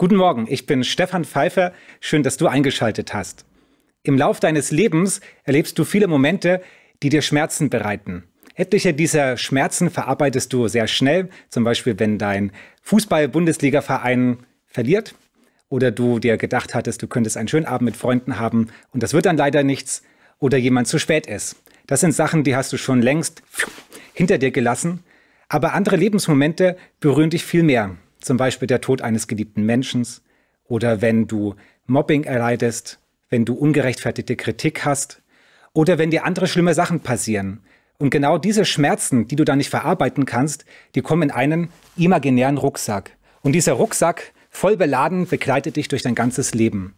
Guten Morgen, ich bin Stefan Pfeiffer. Schön, dass du eingeschaltet hast. Im Lauf deines Lebens erlebst du viele Momente, die dir Schmerzen bereiten. Etliche dieser Schmerzen verarbeitest du sehr schnell, zum Beispiel wenn dein Fußball-Bundesliga-Verein verliert oder du dir gedacht hattest, du könntest einen schönen Abend mit Freunden haben und das wird dann leider nichts oder jemand zu spät ist. Das sind Sachen, die hast du schon längst hinter dir gelassen, aber andere Lebensmomente berühren dich viel mehr zum Beispiel der Tod eines geliebten Menschen oder wenn du Mobbing erleidest, wenn du ungerechtfertigte Kritik hast oder wenn dir andere schlimme Sachen passieren. Und genau diese Schmerzen, die du da nicht verarbeiten kannst, die kommen in einen imaginären Rucksack. Und dieser Rucksack, voll beladen, begleitet dich durch dein ganzes Leben.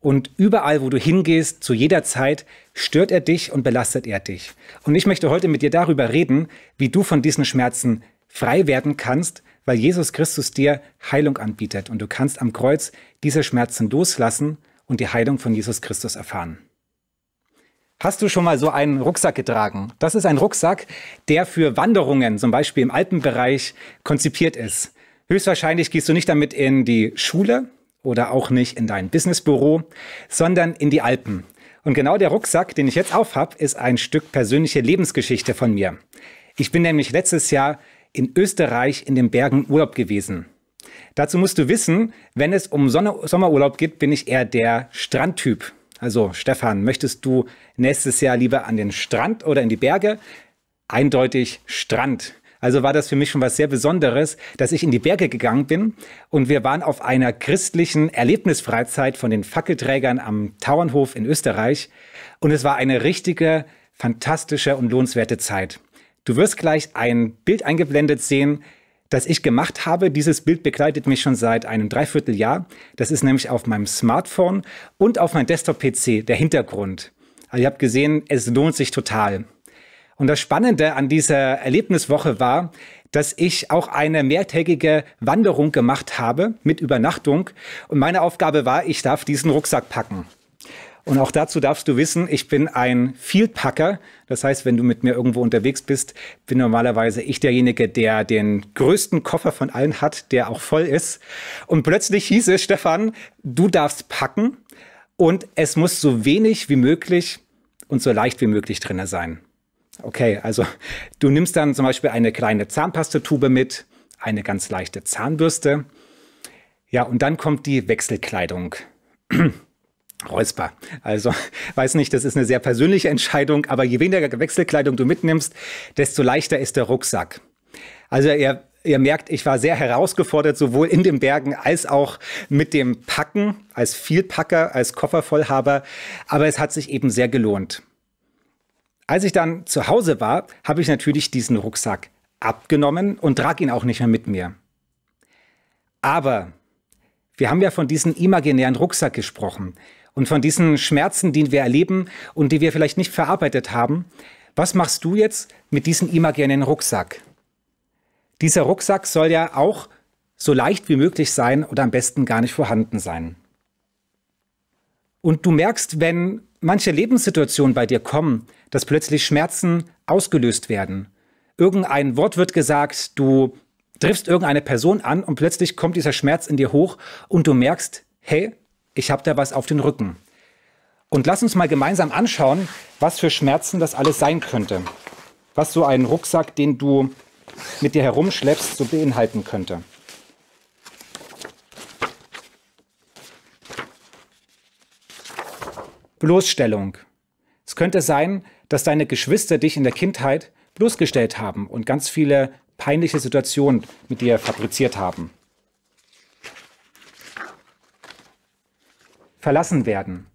Und überall, wo du hingehst, zu jeder Zeit, stört er dich und belastet er dich. Und ich möchte heute mit dir darüber reden, wie du von diesen Schmerzen frei werden kannst, weil Jesus Christus dir Heilung anbietet und du kannst am Kreuz diese Schmerzen loslassen und die Heilung von Jesus Christus erfahren. Hast du schon mal so einen Rucksack getragen? Das ist ein Rucksack, der für Wanderungen, zum Beispiel im Alpenbereich, konzipiert ist. Höchstwahrscheinlich gehst du nicht damit in die Schule oder auch nicht in dein Businessbüro, sondern in die Alpen. Und genau der Rucksack, den ich jetzt aufhab, ist ein Stück persönliche Lebensgeschichte von mir. Ich bin nämlich letztes Jahr in Österreich in den Bergen Urlaub gewesen. Dazu musst du wissen, wenn es um Sonne Sommerurlaub geht, bin ich eher der Strandtyp. Also Stefan, möchtest du nächstes Jahr lieber an den Strand oder in die Berge? Eindeutig Strand. Also war das für mich schon was sehr Besonderes, dass ich in die Berge gegangen bin und wir waren auf einer christlichen Erlebnisfreizeit von den Fackelträgern am Tauernhof in Österreich und es war eine richtige, fantastische und lohnenswerte Zeit. Du wirst gleich ein Bild eingeblendet sehen, das ich gemacht habe. Dieses Bild begleitet mich schon seit einem Dreivierteljahr. Das ist nämlich auf meinem Smartphone und auf meinem Desktop-PC der Hintergrund. Also ihr habt gesehen, es lohnt sich total. Und das Spannende an dieser Erlebniswoche war, dass ich auch eine mehrtägige Wanderung gemacht habe mit Übernachtung. Und meine Aufgabe war, ich darf diesen Rucksack packen. Und auch dazu darfst du wissen, ich bin ein Vielpacker. Das heißt, wenn du mit mir irgendwo unterwegs bist, bin normalerweise ich derjenige, der den größten Koffer von allen hat, der auch voll ist. Und plötzlich hieß es, Stefan, du darfst packen und es muss so wenig wie möglich und so leicht wie möglich drinne sein. Okay, also du nimmst dann zum Beispiel eine kleine Zahnpastatube mit, eine ganz leichte Zahnbürste. Ja, und dann kommt die Wechselkleidung. Räusper. Also, weiß nicht, das ist eine sehr persönliche Entscheidung, aber je weniger Wechselkleidung du mitnimmst, desto leichter ist der Rucksack. Also, ihr, ihr merkt, ich war sehr herausgefordert, sowohl in den Bergen als auch mit dem Packen, als Vielpacker, als Koffervollhaber, aber es hat sich eben sehr gelohnt. Als ich dann zu Hause war, habe ich natürlich diesen Rucksack abgenommen und trage ihn auch nicht mehr mit mir. Aber wir haben ja von diesem imaginären Rucksack gesprochen und von diesen Schmerzen, die wir erleben und die wir vielleicht nicht verarbeitet haben. Was machst du jetzt mit diesem imaginären Rucksack? Dieser Rucksack soll ja auch so leicht wie möglich sein oder am besten gar nicht vorhanden sein. Und du merkst, wenn manche Lebenssituationen bei dir kommen, dass plötzlich Schmerzen ausgelöst werden. Irgendein Wort wird gesagt, du triffst irgendeine Person an und plötzlich kommt dieser Schmerz in dir hoch und du merkst, hey, ich habe da was auf den Rücken. Und lass uns mal gemeinsam anschauen, was für Schmerzen das alles sein könnte. Was so ein Rucksack, den du mit dir herumschleppst, so beinhalten könnte. Bloßstellung. Es könnte sein, dass deine Geschwister dich in der Kindheit bloßgestellt haben und ganz viele peinliche Situationen mit dir fabriziert haben. Verlassen werden.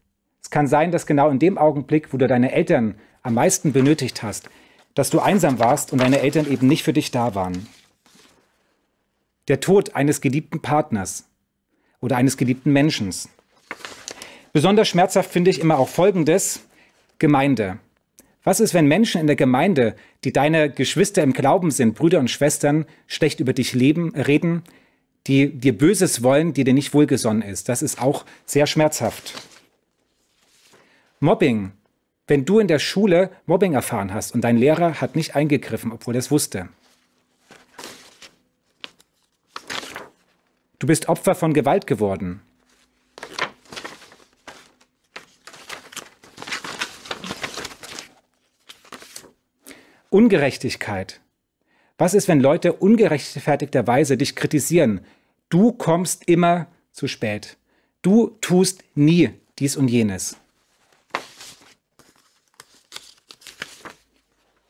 Es kann sein, dass genau in dem Augenblick, wo du deine Eltern am meisten benötigt hast, dass du einsam warst und deine Eltern eben nicht für dich da waren. Der Tod eines geliebten Partners oder eines geliebten Menschen. Besonders schmerzhaft finde ich immer auch Folgendes, Gemeinde. Was ist, wenn Menschen in der Gemeinde, die deine Geschwister im Glauben sind, Brüder und Schwestern, schlecht über dich leben, reden, die dir Böses wollen, die dir nicht wohlgesonnen ist. Das ist auch sehr schmerzhaft. Mobbing. Wenn du in der Schule Mobbing erfahren hast und dein Lehrer hat nicht eingegriffen, obwohl er es wusste. Du bist Opfer von Gewalt geworden. Ungerechtigkeit. Was ist, wenn Leute ungerechtfertigterweise dich kritisieren? Du kommst immer zu spät. Du tust nie dies und jenes.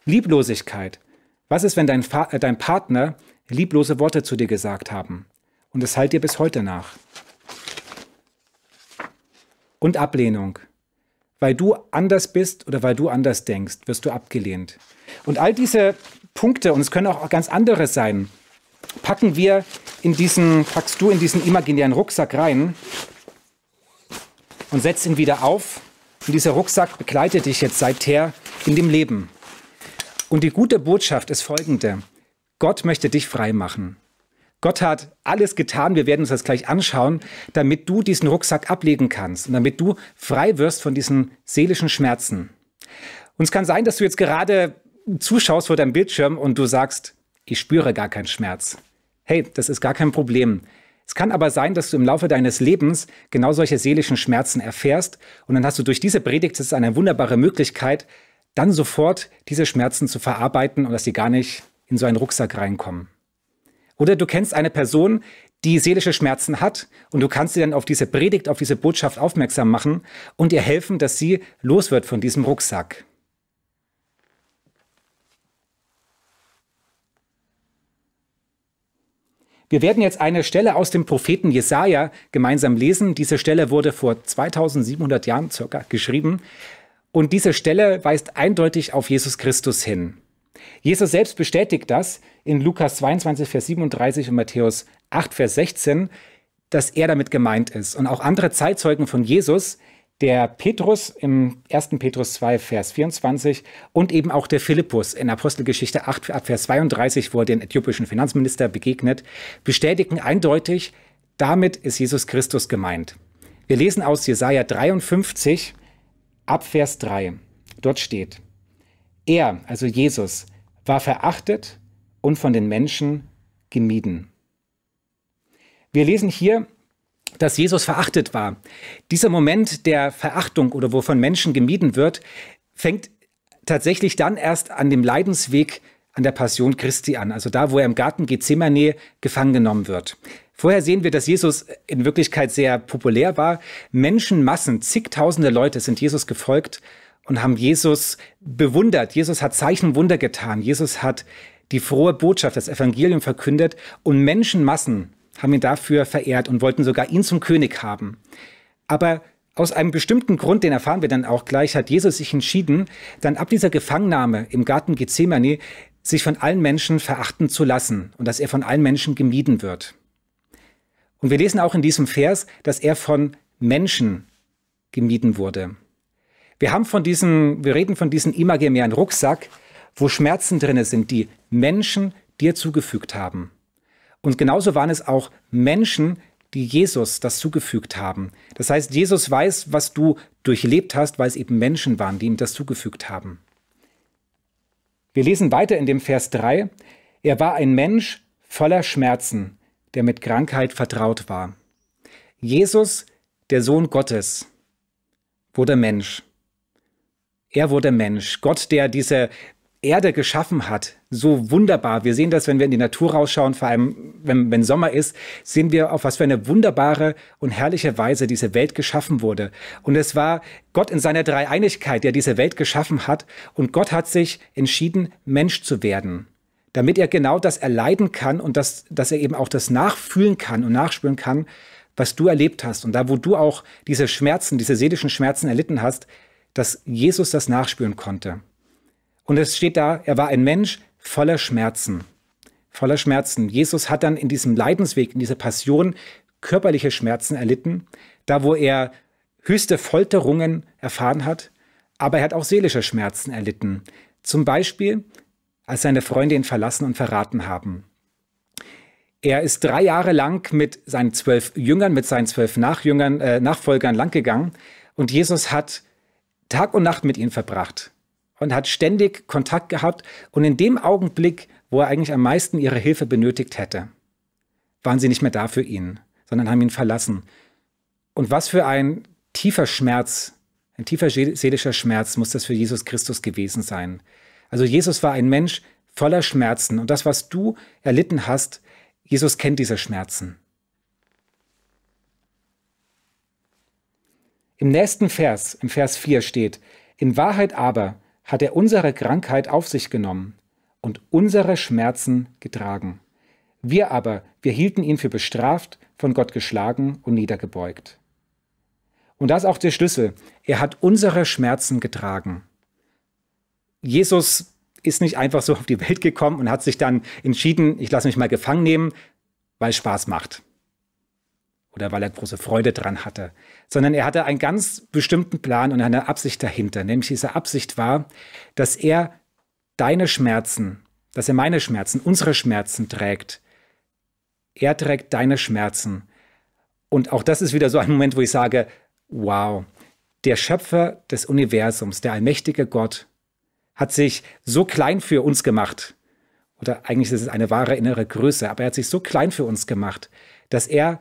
Lieblosigkeit. Was ist, wenn dein, äh, dein Partner lieblose Worte zu dir gesagt haben? Und es halt dir bis heute nach. Und Ablehnung. Weil du anders bist oder weil du anders denkst, wirst du abgelehnt. Und all diese Punkte, und es können auch ganz andere sein, packen wir in diesen, packst du in diesen imaginären Rucksack rein und setzt ihn wieder auf. Und dieser Rucksack begleitet dich jetzt seither in dem Leben. Und die gute Botschaft ist folgende. Gott möchte dich frei machen. Gott hat alles getan, wir werden uns das gleich anschauen, damit du diesen Rucksack ablegen kannst und damit du frei wirst von diesen seelischen Schmerzen. Und es kann sein, dass du jetzt gerade zuschaust vor deinem Bildschirm und du sagst, ich spüre gar keinen Schmerz. Hey, das ist gar kein Problem. Es kann aber sein, dass du im Laufe deines Lebens genau solche seelischen Schmerzen erfährst und dann hast du durch diese Predigt, das ist eine wunderbare Möglichkeit, dann sofort diese Schmerzen zu verarbeiten und dass sie gar nicht in so einen Rucksack reinkommen. Oder du kennst eine Person, die seelische Schmerzen hat und du kannst sie dann auf diese Predigt, auf diese Botschaft aufmerksam machen und ihr helfen, dass sie los wird von diesem Rucksack. Wir werden jetzt eine Stelle aus dem Propheten Jesaja gemeinsam lesen. Diese Stelle wurde vor 2700 Jahren circa geschrieben. Und diese Stelle weist eindeutig auf Jesus Christus hin. Jesus selbst bestätigt das in Lukas 22, Vers 37 und Matthäus 8, Vers 16, dass er damit gemeint ist. Und auch andere Zeitzeugen von Jesus, der Petrus im 1. Petrus 2, Vers 24 und eben auch der Philippus in Apostelgeschichte 8, Vers 32, wo er den äthiopischen Finanzminister begegnet, bestätigen eindeutig, damit ist Jesus Christus gemeint. Wir lesen aus Jesaja 53 ab Vers 3. Dort steht, er, also Jesus, war verachtet und von den Menschen gemieden. Wir lesen hier, dass Jesus verachtet war. Dieser Moment der Verachtung oder wo von Menschen gemieden wird, fängt tatsächlich dann erst an dem Leidensweg an der Passion Christi an, also da, wo er im Garten Gethsemane gefangen genommen wird. Vorher sehen wir, dass Jesus in Wirklichkeit sehr populär war. Menschenmassen, zigtausende Leute sind Jesus gefolgt und haben Jesus bewundert. Jesus hat Zeichen Wunder getan. Jesus hat die frohe Botschaft, das Evangelium verkündet und Menschenmassen haben ihn dafür verehrt und wollten sogar ihn zum König haben. Aber aus einem bestimmten Grund, den erfahren wir dann auch gleich, hat Jesus sich entschieden, dann ab dieser Gefangennahme im Garten Gethsemane sich von allen Menschen verachten zu lassen und dass er von allen Menschen gemieden wird. Und wir lesen auch in diesem Vers, dass er von Menschen gemieden wurde. Wir haben von diesem, wir reden von diesem imaginären Rucksack, wo Schmerzen drinne sind, die Menschen dir zugefügt haben. Und genauso waren es auch Menschen, die Jesus das zugefügt haben. Das heißt, Jesus weiß, was du durchlebt hast, weil es eben Menschen waren, die ihm das zugefügt haben. Wir lesen weiter in dem Vers 3. Er war ein Mensch voller Schmerzen, der mit Krankheit vertraut war. Jesus, der Sohn Gottes, wurde Mensch. Er wurde Mensch. Gott, der diese Erde geschaffen hat, so wunderbar. Wir sehen das, wenn wir in die Natur rausschauen, vor allem wenn, wenn Sommer ist, sehen wir, auf was für eine wunderbare und herrliche Weise diese Welt geschaffen wurde. Und es war Gott in seiner Dreieinigkeit, der diese Welt geschaffen hat. Und Gott hat sich entschieden, Mensch zu werden, damit er genau das erleiden kann und das, dass er eben auch das nachfühlen kann und nachspüren kann, was du erlebt hast. Und da, wo du auch diese Schmerzen, diese seelischen Schmerzen erlitten hast, dass Jesus das nachspüren konnte. Und es steht da, er war ein Mensch voller Schmerzen. Voller Schmerzen. Jesus hat dann in diesem Leidensweg, in dieser Passion körperliche Schmerzen erlitten, da wo er höchste Folterungen erfahren hat, aber er hat auch seelische Schmerzen erlitten. Zum Beispiel, als seine Freunde ihn verlassen und verraten haben. Er ist drei Jahre lang mit seinen zwölf Jüngern, mit seinen zwölf Nachjüngern, äh, Nachfolgern langgegangen und Jesus hat Tag und Nacht mit ihnen verbracht und hat ständig Kontakt gehabt und in dem Augenblick, wo er eigentlich am meisten ihre Hilfe benötigt hätte, waren sie nicht mehr da für ihn, sondern haben ihn verlassen. Und was für ein tiefer Schmerz, ein tiefer seelischer Schmerz muss das für Jesus Christus gewesen sein. Also Jesus war ein Mensch voller Schmerzen und das, was du erlitten hast, Jesus kennt diese Schmerzen. Im nächsten Vers, im Vers 4 steht, in Wahrheit aber hat er unsere Krankheit auf sich genommen und unsere Schmerzen getragen. Wir aber, wir hielten ihn für bestraft, von Gott geschlagen und niedergebeugt. Und das ist auch der Schlüssel. Er hat unsere Schmerzen getragen. Jesus ist nicht einfach so auf die Welt gekommen und hat sich dann entschieden, ich lasse mich mal gefangen nehmen, weil Spaß macht oder weil er große Freude dran hatte, sondern er hatte einen ganz bestimmten Plan und eine Absicht dahinter. Nämlich diese Absicht war, dass er deine Schmerzen, dass er meine Schmerzen, unsere Schmerzen trägt. Er trägt deine Schmerzen. Und auch das ist wieder so ein Moment, wo ich sage, wow, der Schöpfer des Universums, der allmächtige Gott, hat sich so klein für uns gemacht. Oder eigentlich ist es eine wahre innere Größe, aber er hat sich so klein für uns gemacht, dass er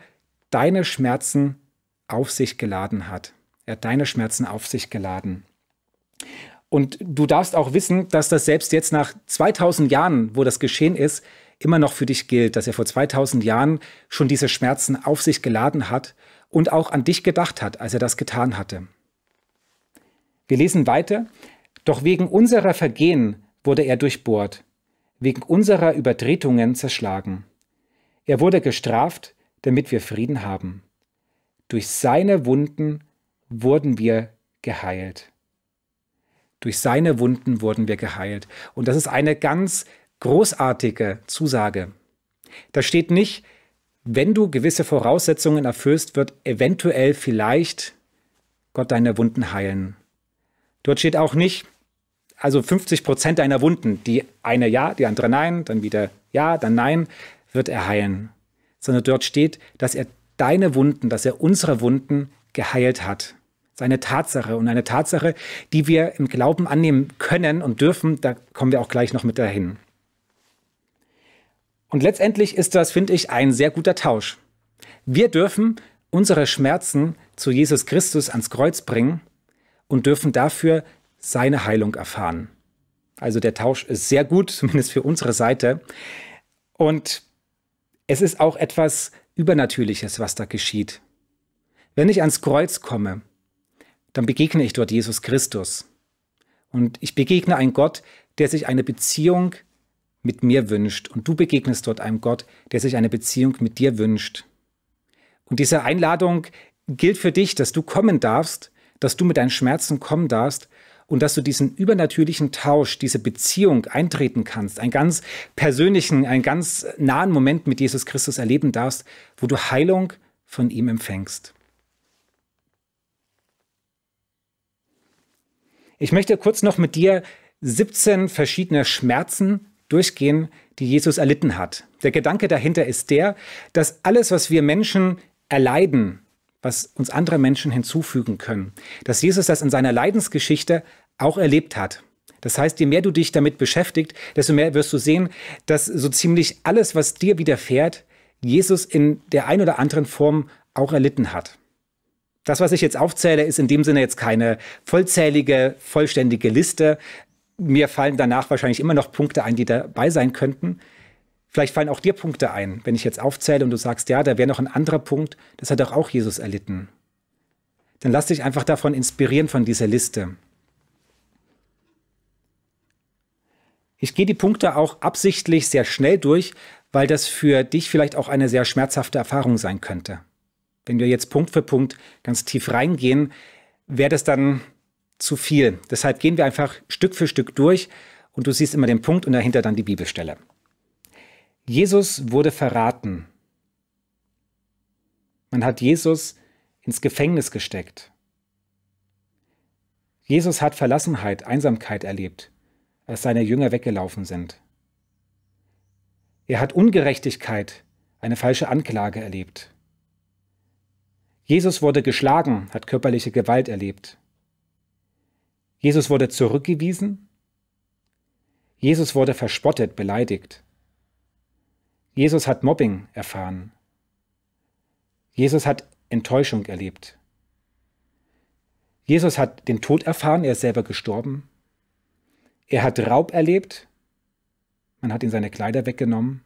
deine Schmerzen auf sich geladen hat. Er hat deine Schmerzen auf sich geladen. Und du darfst auch wissen, dass das selbst jetzt nach 2000 Jahren, wo das geschehen ist, immer noch für dich gilt, dass er vor 2000 Jahren schon diese Schmerzen auf sich geladen hat und auch an dich gedacht hat, als er das getan hatte. Wir lesen weiter. Doch wegen unserer Vergehen wurde er durchbohrt, wegen unserer Übertretungen zerschlagen. Er wurde gestraft, damit wir Frieden haben. Durch seine Wunden wurden wir geheilt. Durch seine Wunden wurden wir geheilt. Und das ist eine ganz großartige Zusage. Da steht nicht, wenn du gewisse Voraussetzungen erfüllst, wird eventuell vielleicht Gott deine Wunden heilen. Dort steht auch nicht, also 50 Prozent deiner Wunden, die eine ja, die andere nein, dann wieder ja, dann nein, wird er heilen sondern dort steht, dass er deine Wunden, dass er unsere Wunden geheilt hat. Das ist eine Tatsache und eine Tatsache, die wir im Glauben annehmen können und dürfen. Da kommen wir auch gleich noch mit dahin. Und letztendlich ist das, finde ich, ein sehr guter Tausch. Wir dürfen unsere Schmerzen zu Jesus Christus ans Kreuz bringen und dürfen dafür seine Heilung erfahren. Also der Tausch ist sehr gut, zumindest für unsere Seite. Und es ist auch etwas Übernatürliches, was da geschieht. Wenn ich ans Kreuz komme, dann begegne ich dort Jesus Christus. Und ich begegne einen Gott, der sich eine Beziehung mit mir wünscht. Und du begegnest dort einem Gott, der sich eine Beziehung mit dir wünscht. Und diese Einladung gilt für dich, dass du kommen darfst, dass du mit deinen Schmerzen kommen darfst und dass du diesen übernatürlichen Tausch, diese Beziehung eintreten kannst, einen ganz persönlichen, einen ganz nahen Moment mit Jesus Christus erleben darfst, wo du Heilung von ihm empfängst. Ich möchte kurz noch mit dir 17 verschiedene Schmerzen durchgehen, die Jesus erlitten hat. Der Gedanke dahinter ist der, dass alles, was wir Menschen erleiden, was uns andere Menschen hinzufügen können. Dass Jesus das in seiner Leidensgeschichte auch erlebt hat. Das heißt, je mehr du dich damit beschäftigt, desto mehr wirst du sehen, dass so ziemlich alles, was dir widerfährt, Jesus in der ein oder anderen Form auch erlitten hat. Das, was ich jetzt aufzähle, ist in dem Sinne jetzt keine vollzählige, vollständige Liste. Mir fallen danach wahrscheinlich immer noch Punkte ein, die dabei sein könnten. Vielleicht fallen auch dir Punkte ein, wenn ich jetzt aufzähle und du sagst, ja, da wäre noch ein anderer Punkt, das hat doch auch Jesus erlitten. Dann lass dich einfach davon inspirieren von dieser Liste. Ich gehe die Punkte auch absichtlich sehr schnell durch, weil das für dich vielleicht auch eine sehr schmerzhafte Erfahrung sein könnte. Wenn wir jetzt Punkt für Punkt ganz tief reingehen, wäre das dann zu viel. Deshalb gehen wir einfach Stück für Stück durch und du siehst immer den Punkt und dahinter dann die Bibelstelle. Jesus wurde verraten. Man hat Jesus ins Gefängnis gesteckt. Jesus hat Verlassenheit, Einsamkeit erlebt, als seine Jünger weggelaufen sind. Er hat Ungerechtigkeit, eine falsche Anklage erlebt. Jesus wurde geschlagen, hat körperliche Gewalt erlebt. Jesus wurde zurückgewiesen. Jesus wurde verspottet, beleidigt. Jesus hat Mobbing erfahren. Jesus hat Enttäuschung erlebt. Jesus hat den Tod erfahren, er ist selber gestorben. Er hat Raub erlebt, man hat ihm seine Kleider weggenommen.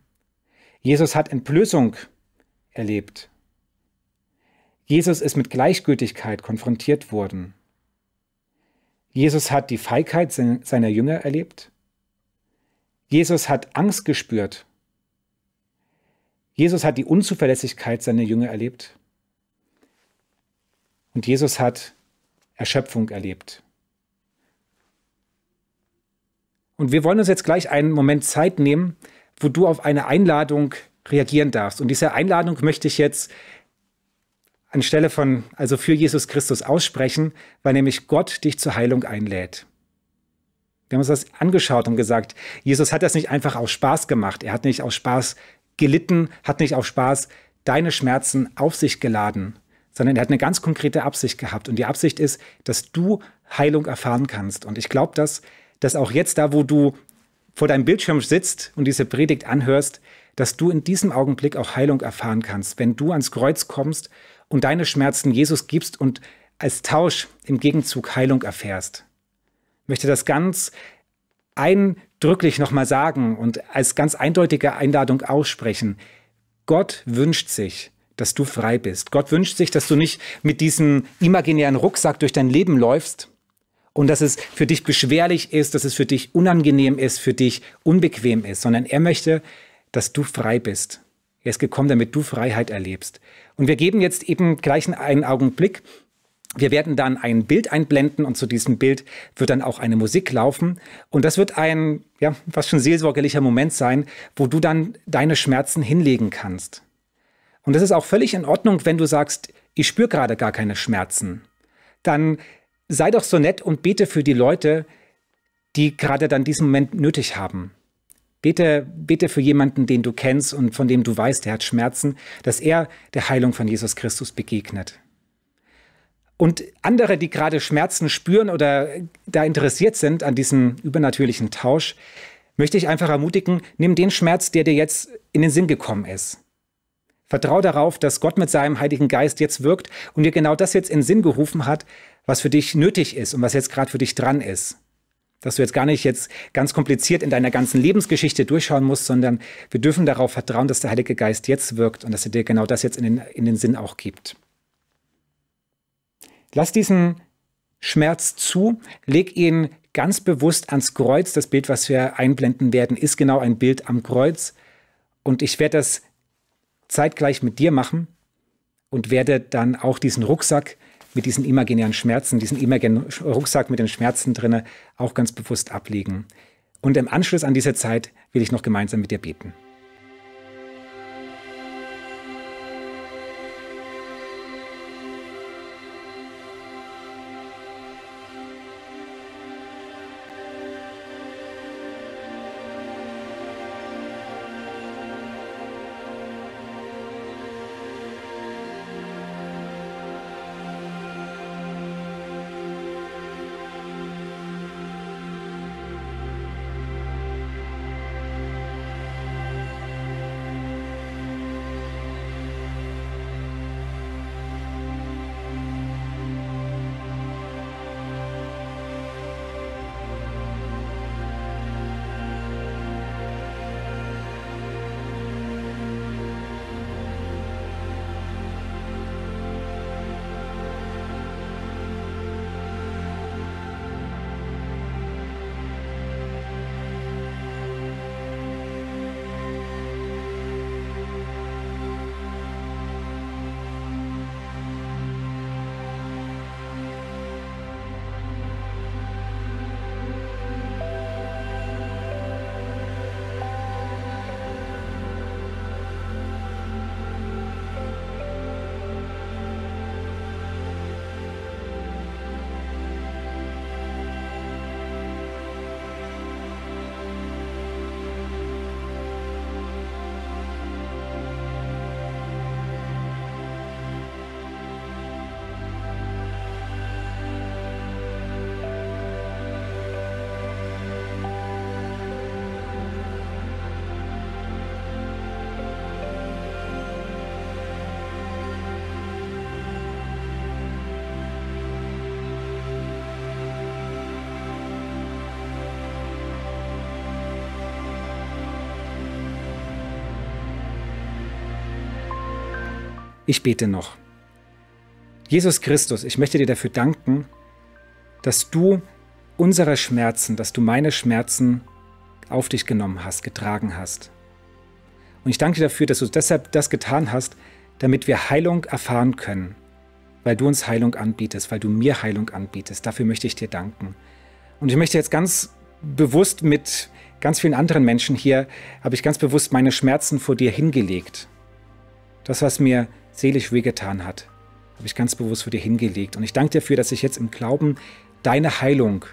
Jesus hat Entblößung erlebt. Jesus ist mit Gleichgültigkeit konfrontiert worden. Jesus hat die Feigheit seiner Jünger erlebt. Jesus hat Angst gespürt. Jesus hat die Unzuverlässigkeit seiner Jünger erlebt. Und Jesus hat Erschöpfung erlebt. Und wir wollen uns jetzt gleich einen Moment Zeit nehmen, wo du auf eine Einladung reagieren darfst. Und diese Einladung möchte ich jetzt anstelle von, also für Jesus Christus aussprechen, weil nämlich Gott dich zur Heilung einlädt. Wir haben uns das angeschaut und gesagt, Jesus hat das nicht einfach aus Spaß gemacht. Er hat nicht aus Spaß gelitten, hat nicht aus Spaß deine Schmerzen auf sich geladen, sondern er hat eine ganz konkrete Absicht gehabt. Und die Absicht ist, dass du Heilung erfahren kannst. Und ich glaube, dass, dass auch jetzt da, wo du vor deinem Bildschirm sitzt und diese Predigt anhörst, dass du in diesem Augenblick auch Heilung erfahren kannst, wenn du ans Kreuz kommst und deine Schmerzen Jesus gibst und als Tausch im Gegenzug Heilung erfährst. Ich möchte das ganz eindrücklich nochmal sagen und als ganz eindeutige Einladung aussprechen. Gott wünscht sich, dass du frei bist. Gott wünscht sich, dass du nicht mit diesem imaginären Rucksack durch dein Leben läufst und dass es für dich beschwerlich ist, dass es für dich unangenehm ist, für dich unbequem ist, sondern er möchte, dass du frei bist. Er ist gekommen, damit du Freiheit erlebst. Und wir geben jetzt eben gleich einen Augenblick. Wir werden dann ein Bild einblenden und zu diesem Bild wird dann auch eine Musik laufen. Und das wird ein, ja, fast schon seelsorgerlicher Moment sein, wo du dann deine Schmerzen hinlegen kannst. Und das ist auch völlig in Ordnung, wenn du sagst, ich spüre gerade gar keine Schmerzen. Dann sei doch so nett und bete für die Leute, die gerade dann diesen Moment nötig haben. Bete, bete für jemanden, den du kennst und von dem du weißt, der hat Schmerzen, dass er der Heilung von Jesus Christus begegnet. Und andere, die gerade Schmerzen spüren oder da interessiert sind an diesem übernatürlichen Tausch, möchte ich einfach ermutigen, nimm den Schmerz, der dir jetzt in den Sinn gekommen ist. Vertrau darauf, dass Gott mit seinem Heiligen Geist jetzt wirkt und dir genau das jetzt in Sinn gerufen hat, was für dich nötig ist und was jetzt gerade für dich dran ist. Dass du jetzt gar nicht jetzt ganz kompliziert in deiner ganzen Lebensgeschichte durchschauen musst, sondern wir dürfen darauf vertrauen, dass der Heilige Geist jetzt wirkt und dass er dir genau das jetzt in den, in den Sinn auch gibt. Lass diesen Schmerz zu, leg ihn ganz bewusst ans Kreuz. Das Bild, was wir einblenden werden, ist genau ein Bild am Kreuz. Und ich werde das zeitgleich mit dir machen und werde dann auch diesen Rucksack mit diesen imaginären Schmerzen, diesen imaginären Rucksack mit den Schmerzen drinne auch ganz bewusst ablegen. Und im Anschluss an diese Zeit will ich noch gemeinsam mit dir beten. Ich bete noch. Jesus Christus, ich möchte dir dafür danken, dass du unsere Schmerzen, dass du meine Schmerzen auf dich genommen hast, getragen hast. Und ich danke dir dafür, dass du deshalb das getan hast, damit wir Heilung erfahren können, weil du uns Heilung anbietest, weil du mir Heilung anbietest. Dafür möchte ich dir danken. Und ich möchte jetzt ganz bewusst mit ganz vielen anderen Menschen hier, habe ich ganz bewusst meine Schmerzen vor dir hingelegt. Das, was mir seelisch wehgetan hat, habe ich ganz bewusst vor dir hingelegt. Und ich danke dir dafür, dass ich jetzt im Glauben deine Heilung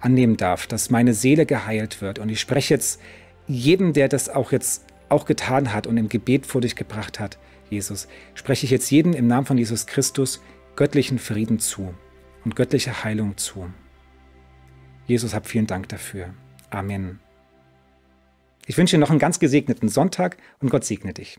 annehmen darf, dass meine Seele geheilt wird. Und ich spreche jetzt jedem, der das auch jetzt auch getan hat und im Gebet vor dich gebracht hat, Jesus, spreche ich jetzt jedem im Namen von Jesus Christus göttlichen Frieden zu und göttliche Heilung zu. Jesus, hab vielen Dank dafür. Amen. Ich wünsche dir noch einen ganz gesegneten Sonntag und Gott segne dich.